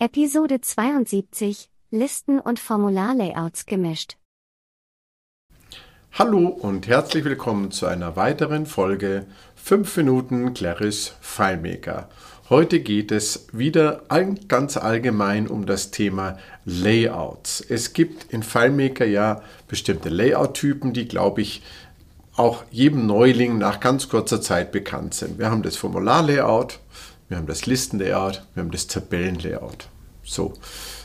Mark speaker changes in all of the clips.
Speaker 1: Episode 72 Listen und Formularlayouts gemischt.
Speaker 2: Hallo und herzlich willkommen zu einer weiteren Folge 5 Minuten Claris FileMaker. Heute geht es wieder ganz allgemein um das Thema Layouts. Es gibt in FileMaker ja bestimmte Layout-Typen, die, glaube ich, auch jedem Neuling nach ganz kurzer Zeit bekannt sind. Wir haben das Formularlayout, wir haben das Listenlayout, wir haben das Tabellenlayout. So,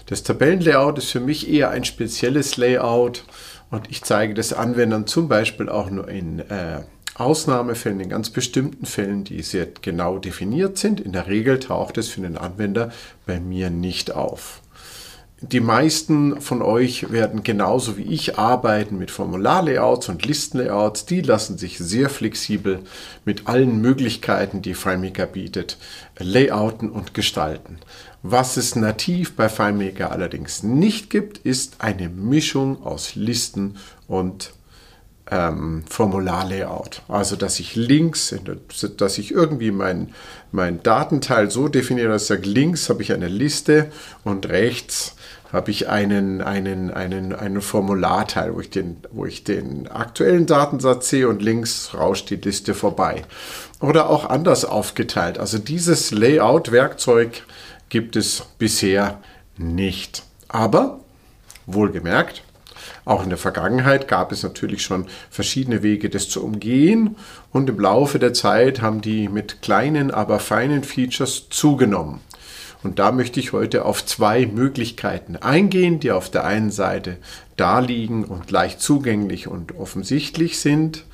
Speaker 2: das Tabellenlayout ist für mich eher ein spezielles Layout und ich zeige das Anwendern zum Beispiel auch nur in äh, Ausnahmefällen, in ganz bestimmten Fällen, die sehr genau definiert sind. In der Regel taucht es für den Anwender bei mir nicht auf. Die meisten von euch werden genauso wie ich arbeiten mit Formularlayouts und Listenlayouts. Die lassen sich sehr flexibel mit allen Möglichkeiten, die FileMaker bietet, layouten und gestalten. Was es nativ bei FileMaker allerdings nicht gibt, ist eine Mischung aus Listen und ähm, Formularlayout. Also, dass ich links, dass ich irgendwie mein, mein Datenteil so definiere, dass ich sage, links habe ich eine Liste und rechts habe ich einen, einen, einen, einen Formularteil, wo ich, den, wo ich den aktuellen Datensatz sehe und links rauscht die Liste vorbei. Oder auch anders aufgeteilt. Also dieses Layout-Werkzeug gibt es bisher nicht. Aber, wohlgemerkt, auch in der Vergangenheit gab es natürlich schon verschiedene Wege, das zu umgehen und im Laufe der Zeit haben die mit kleinen, aber feinen Features zugenommen. Und da möchte ich heute auf zwei Möglichkeiten eingehen, die auf der einen Seite da liegen und leicht zugänglich und offensichtlich sind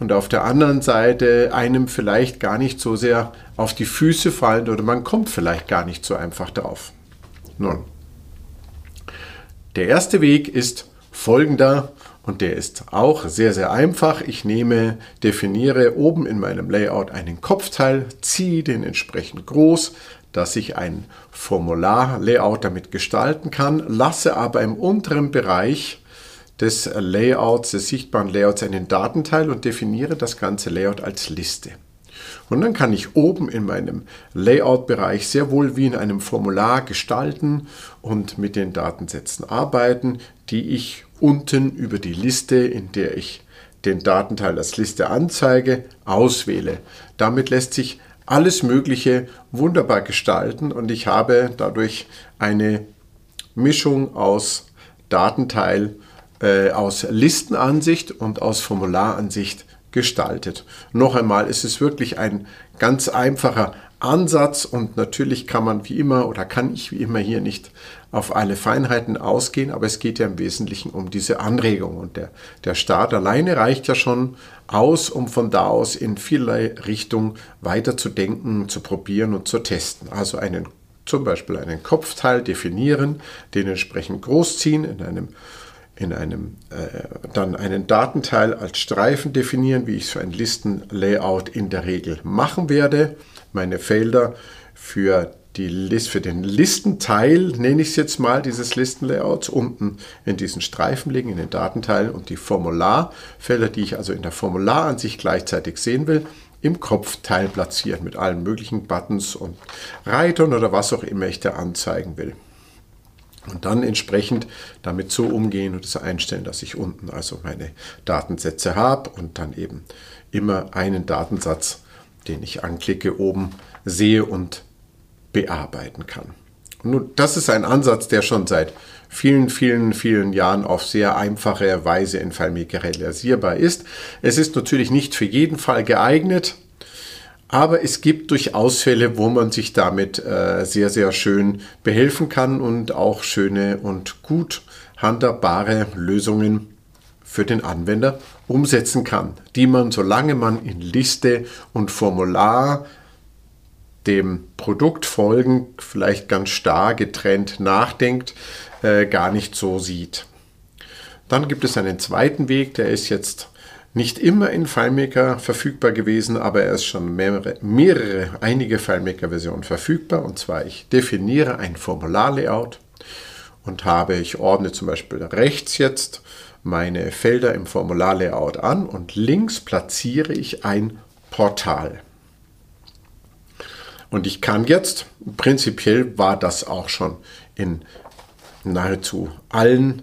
Speaker 2: und auf der anderen Seite einem vielleicht gar nicht so sehr auf die Füße fallen oder man kommt vielleicht gar nicht so einfach drauf. Nun, der erste Weg ist folgender und der ist auch sehr, sehr einfach. Ich nehme, definiere oben in meinem Layout einen Kopfteil, ziehe den entsprechend groß, dass ich ein Formular-Layout damit gestalten kann, lasse aber im unteren Bereich des Layouts, des sichtbaren Layouts einen Datenteil und definiere das ganze Layout als Liste. Und dann kann ich oben in meinem Layout-Bereich sehr wohl wie in einem Formular gestalten und mit den Datensätzen arbeiten, die ich unten über die Liste, in der ich den Datenteil als Liste anzeige, auswähle. Damit lässt sich alles Mögliche wunderbar gestalten und ich habe dadurch eine Mischung aus Datenteil, äh, aus Listenansicht und aus Formularansicht gestaltet. Noch einmal, es ist wirklich ein ganz einfacher Ansatz und natürlich kann man wie immer oder kann ich wie immer hier nicht auf alle Feinheiten ausgehen, aber es geht ja im Wesentlichen um diese Anregung und der, der Start alleine reicht ja schon aus, um von da aus in vielerlei Richtung weiter zu denken, zu probieren und zu testen. Also einen zum Beispiel einen Kopfteil definieren, den entsprechend großziehen in einem in einem äh, dann einen Datenteil als Streifen definieren, wie ich so ein Listenlayout in der Regel machen werde. Meine Felder für, die List, für den Listenteil, nenne ich es jetzt mal, dieses Listenlayouts, unten in diesen Streifen legen, in den Datenteil und die Formularfelder, die ich also in der Formularansicht gleichzeitig sehen will, im Kopfteil platzieren mit allen möglichen Buttons und Reitern oder was auch immer ich da anzeigen will. Und dann entsprechend damit so umgehen und es einstellen, dass ich unten also meine Datensätze habe und dann eben immer einen Datensatz, den ich anklicke, oben sehe und bearbeiten kann. Nun, das ist ein Ansatz, der schon seit vielen, vielen, vielen Jahren auf sehr einfache Weise in FileMaker realisierbar ist. Es ist natürlich nicht für jeden Fall geeignet, aber es gibt durchaus Fälle, wo man sich damit äh, sehr, sehr schön behelfen kann und auch schöne und gut handhabbare Lösungen für den Anwender umsetzen kann, die man, solange man in Liste und Formular dem Produkt folgen, vielleicht ganz starr getrennt nachdenkt, äh, gar nicht so sieht. Dann gibt es einen zweiten Weg, der ist jetzt nicht immer in FileMaker verfügbar gewesen, aber er ist schon mehrere, mehrere einige FileMaker-Versionen verfügbar. Und zwar, ich definiere ein Formularlayout und habe, ich ordne zum Beispiel rechts jetzt meine Felder im Formularlayout an und links platziere ich ein Portal. Und ich kann jetzt, prinzipiell war das auch schon in nahezu allen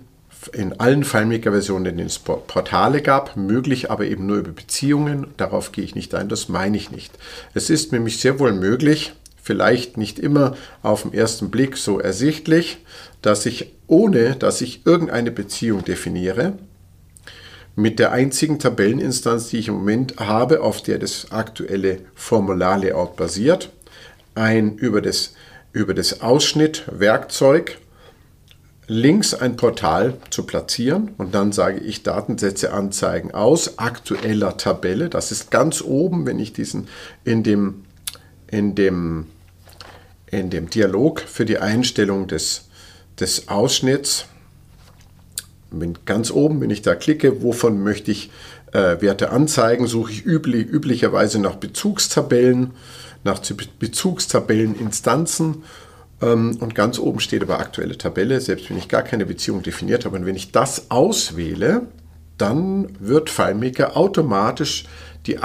Speaker 2: in allen FileMaker-Versionen, in denen es Portale gab, möglich, aber eben nur über Beziehungen. Darauf gehe ich nicht ein, das meine ich nicht. Es ist nämlich sehr wohl möglich, vielleicht nicht immer auf den ersten Blick so ersichtlich, dass ich, ohne dass ich irgendeine Beziehung definiere, mit der einzigen Tabelleninstanz, die ich im Moment habe, auf der das aktuelle Formularlayout basiert, ein über das, über das Ausschnittwerkzeug links ein Portal zu platzieren und dann sage ich Datensätze anzeigen aus aktueller Tabelle. Das ist ganz oben, wenn ich diesen in dem, in dem, in dem Dialog für die Einstellung des, des Ausschnitts, wenn ganz oben, wenn ich da klicke, wovon möchte ich äh, Werte anzeigen, suche ich üblich, üblicherweise nach Bezugstabellen, nach Bezugstabelleninstanzen und ganz oben steht aber aktuelle Tabelle, selbst wenn ich gar keine Beziehung definiert habe. Und wenn ich das auswähle, dann wird FileMaker automatisch die,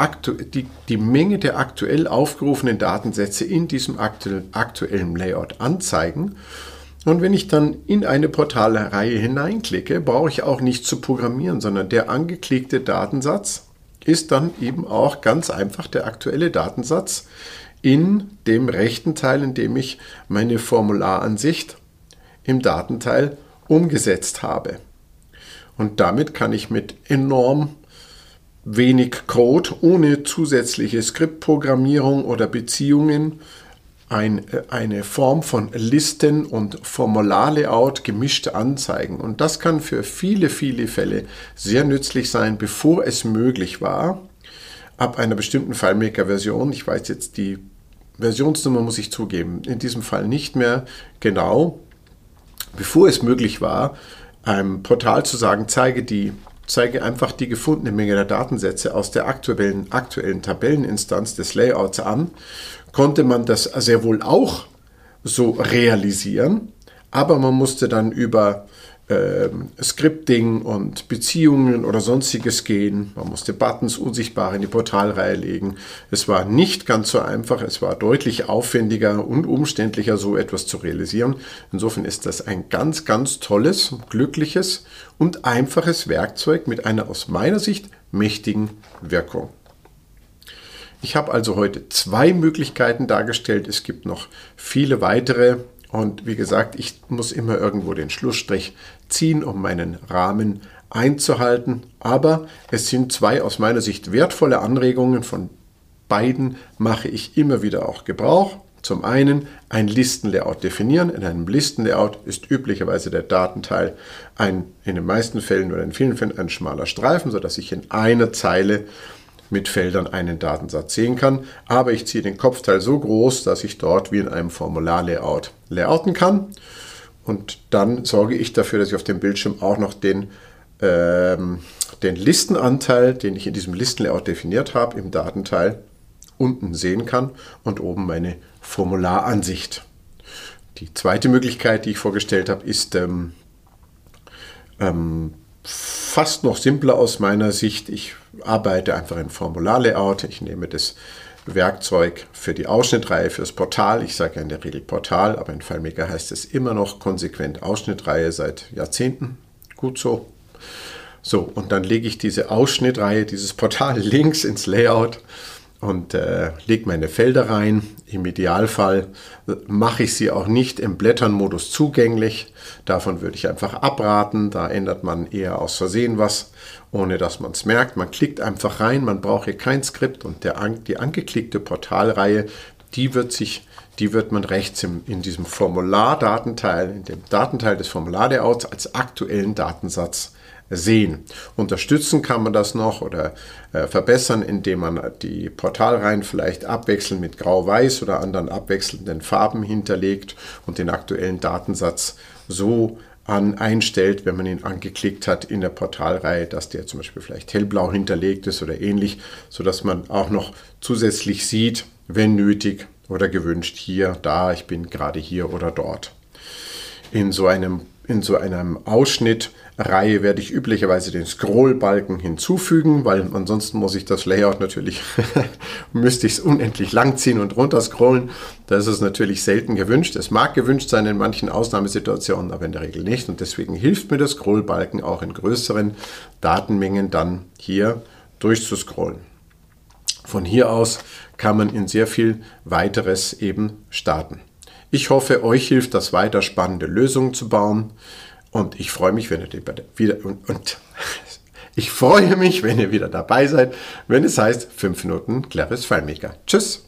Speaker 2: die, die Menge der aktuell aufgerufenen Datensätze in diesem aktu aktuellen Layout anzeigen. Und wenn ich dann in eine Portalreihe hineinklicke, brauche ich auch nicht zu programmieren, sondern der angeklickte Datensatz ist dann eben auch ganz einfach der aktuelle Datensatz, in dem rechten Teil, in dem ich meine Formularansicht im Datenteil umgesetzt habe. Und damit kann ich mit enorm wenig Code, ohne zusätzliche Skriptprogrammierung oder Beziehungen, ein, eine Form von Listen und Formularlayout gemischt anzeigen. Und das kann für viele, viele Fälle sehr nützlich sein, bevor es möglich war, ab einer bestimmten FileMaker-Version, ich weiß jetzt die Versionsnummer muss ich zugeben, in diesem Fall nicht mehr genau, bevor es möglich war, einem Portal zu sagen, zeige die zeige einfach die gefundene Menge der Datensätze aus der aktuellen, aktuellen Tabelleninstanz des Layouts an, konnte man das sehr wohl auch so realisieren, aber man musste dann über äh, Scripting und Beziehungen oder sonstiges gehen. Man musste Buttons unsichtbar in die Portalreihe legen. Es war nicht ganz so einfach, es war deutlich aufwendiger und umständlicher, so etwas zu realisieren. Insofern ist das ein ganz, ganz tolles, glückliches und einfaches Werkzeug mit einer aus meiner Sicht mächtigen Wirkung. Ich habe also heute zwei Möglichkeiten dargestellt. Es gibt noch viele weitere und wie gesagt, ich muss immer irgendwo den Schlussstrich ziehen, um meinen Rahmen einzuhalten. Aber es sind zwei aus meiner Sicht wertvolle Anregungen. Von beiden mache ich immer wieder auch Gebrauch. Zum einen ein Listenlayout definieren. In einem Listenlayout ist üblicherweise der Datenteil ein, in den meisten Fällen oder in vielen Fällen ein schmaler Streifen, sodass ich in einer Zeile mit Feldern einen Datensatz sehen kann. Aber ich ziehe den Kopfteil so groß, dass ich dort wie in einem Formularlayout layouten kann. Und dann sorge ich dafür, dass ich auf dem Bildschirm auch noch den, ähm, den Listenanteil, den ich in diesem Listenlayout definiert habe, im Datenteil unten sehen kann und oben meine Formularansicht. Die zweite Möglichkeit, die ich vorgestellt habe, ist ähm, ähm, fast noch simpler aus meiner Sicht. Ich arbeite einfach in Formularlayout. Ich nehme das Werkzeug für die Ausschnittreihe fürs Portal. Ich sage ja in der Regel Portal, aber in FileMaker heißt es immer noch konsequent Ausschnittreihe seit Jahrzehnten. Gut so. So, und dann lege ich diese Ausschnittreihe, dieses Portal links ins Layout und äh, lege meine Felder rein. Im Idealfall mache ich sie auch nicht im Blätternmodus zugänglich. Davon würde ich einfach abraten. Da ändert man eher aus Versehen was, ohne dass man es merkt. Man klickt einfach rein, man braucht hier kein Skript und der, die angeklickte Portalreihe, die wird sich die wird man rechts im, in diesem Formulardatenteil, in dem Datenteil des Formularlayouts als aktuellen Datensatz sehen. Unterstützen kann man das noch oder äh, verbessern, indem man die Portalreihen vielleicht abwechselnd mit Grau-Weiß oder anderen abwechselnden Farben hinterlegt und den aktuellen Datensatz so an einstellt, wenn man ihn angeklickt hat in der Portalreihe, dass der zum Beispiel vielleicht hellblau hinterlegt ist oder ähnlich, sodass man auch noch zusätzlich sieht, wenn nötig oder gewünscht, hier, da, ich bin gerade hier oder dort. In so einem in so einem Ausschnittreihe werde ich üblicherweise den Scrollbalken hinzufügen, weil ansonsten muss ich das Layout natürlich, müsste ich es unendlich lang ziehen und runter scrollen. Das ist natürlich selten gewünscht. Es mag gewünscht sein in manchen Ausnahmesituationen, aber in der Regel nicht. Und deswegen hilft mir der Scrollbalken auch in größeren Datenmengen dann hier durchzuscrollen. Von hier aus kann man in sehr viel weiteres eben starten. Ich hoffe, euch hilft das weiter, spannende Lösungen zu bauen. Und ich freue mich, wenn ihr wieder und, und ich freue mich, wenn ihr wieder dabei seid, wenn es heißt 5 Minuten Cleveres FileMaker. Tschüss!